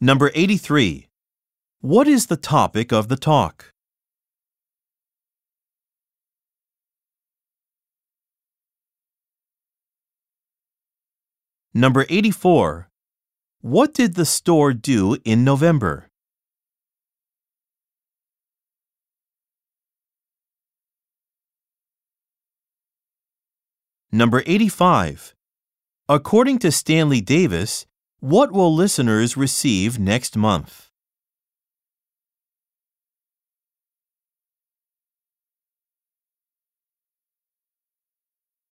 Number 83. What is the topic of the talk? Number 84. What did the store do in November? Number 85. According to Stanley Davis, what will listeners receive next month?